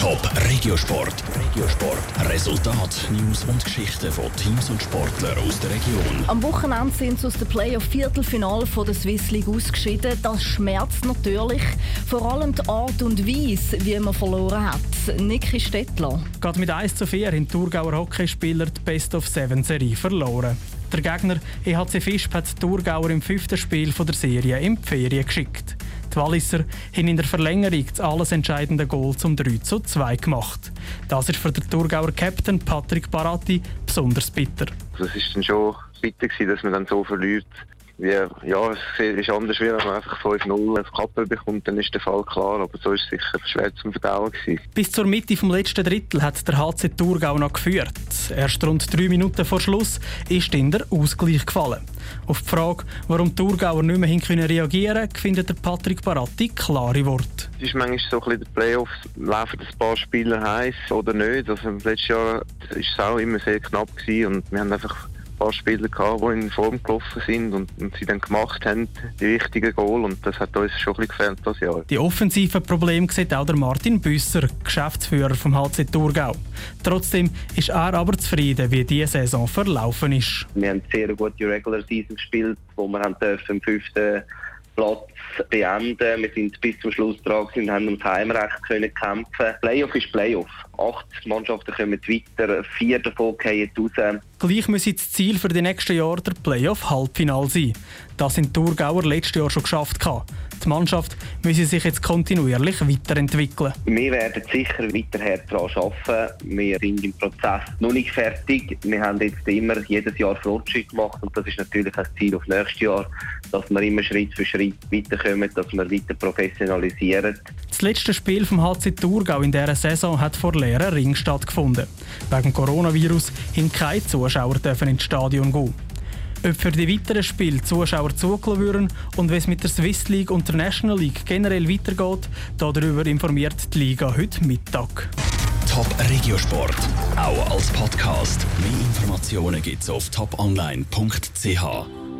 Top Regiosport. Regiosport. Resultat, News und Geschichten von Teams und Sportlern aus der Region. Am Wochenende sind sie aus dem Playoff-Viertelfinal der Swiss League ausgeschieden. Das schmerzt natürlich. Vor allem die Art und Weise, wie man verloren hat. Niki Stettler. Gerade mit 1 zu 4 haben die Thurgauer Hockeyspieler die Best-of-Seven-Serie verloren. Der Gegner EHC Fischb hat die Thurgauer im fünften Spiel der Serie in die Ferien geschickt. Die Walliser haben in der Verlängerung das alles entscheidende Goal zum 3 zu 2 gemacht. Das ist für den Thurgauer Captain Patrick Baratti besonders bitter. Also es ist dann schon bitter dass man dann so verliert wie, ja, es ist anders, wie wenn man einfach 5-0 auf Kappe bekommt, dann ist der Fall klar, aber so ist es sicher schwer zum Verdauen gewesen. Bis zur Mitte vom letzten Drittel hat der HC Thurgau noch geführt. Erst rund drei Minuten vor Schluss ist dann der Ausgleich gefallen. Auf die Frage, warum die Thurgauer nicht mehr können reagieren konnten, findet der Patrick Baratti klare Worte. Es ist manchmal so ein bisschen der Playoffs, laufen ein paar Spieler heiß oder nicht. Also letztes Jahr war es auch immer sehr knapp gewesen und wir haben einfach paar Spieler gehabt, die in Form gelaufen sind und, und sie dann gemacht haben, die wichtigen Goal und das hat uns schon ein bisschen gefällt das Jahr. Die offensiven Probleme sieht auch der Martin Büsser, Geschäftsführer vom HC Thurgau. Trotzdem ist er aber zufrieden, wie diese Saison verlaufen ist. Wir haben sehr gute Regular Season gespielt, wo wir haben dürfen im fünften Platz beenden. Wir sind bis zum Schluss dran und haben ums Heimrecht können kämpfen. Playoff ist Playoff. Acht Mannschaften kommen weiter, vier davon gehen raus. Gleich müsse das Ziel für die nächsten Jahre der Playoff-Halbfinal sein. Das sind die Thurgauer letztes Jahr schon geschafft. Die Mannschaft müsse sich jetzt kontinuierlich weiterentwickeln. Wir werden sicher weiter daran arbeiten. Wir sind im Prozess noch nicht fertig. Wir haben jetzt immer jedes Jahr Fortschritt gemacht und das ist natürlich ein Ziel auf nächstes Jahr, dass wir immer Schritt für Schritt weiterkommen, dass wir weiter professionalisieren. Das letzte Spiel vom HC Thurgau in dieser Saison hat vor leeren Ring stattgefunden. Wegen Coronavirus haben keine Zuschauer ins Stadion gehen. Ob für die weiteren Spiele Zuschauer zugelassen würden und wie es mit der Swiss League und der National League generell weitergeht, darüber informiert die Liga heute Mittag. Top Regiosport, auch als Podcast. Mehr Informationen gibt es auf toponline.ch.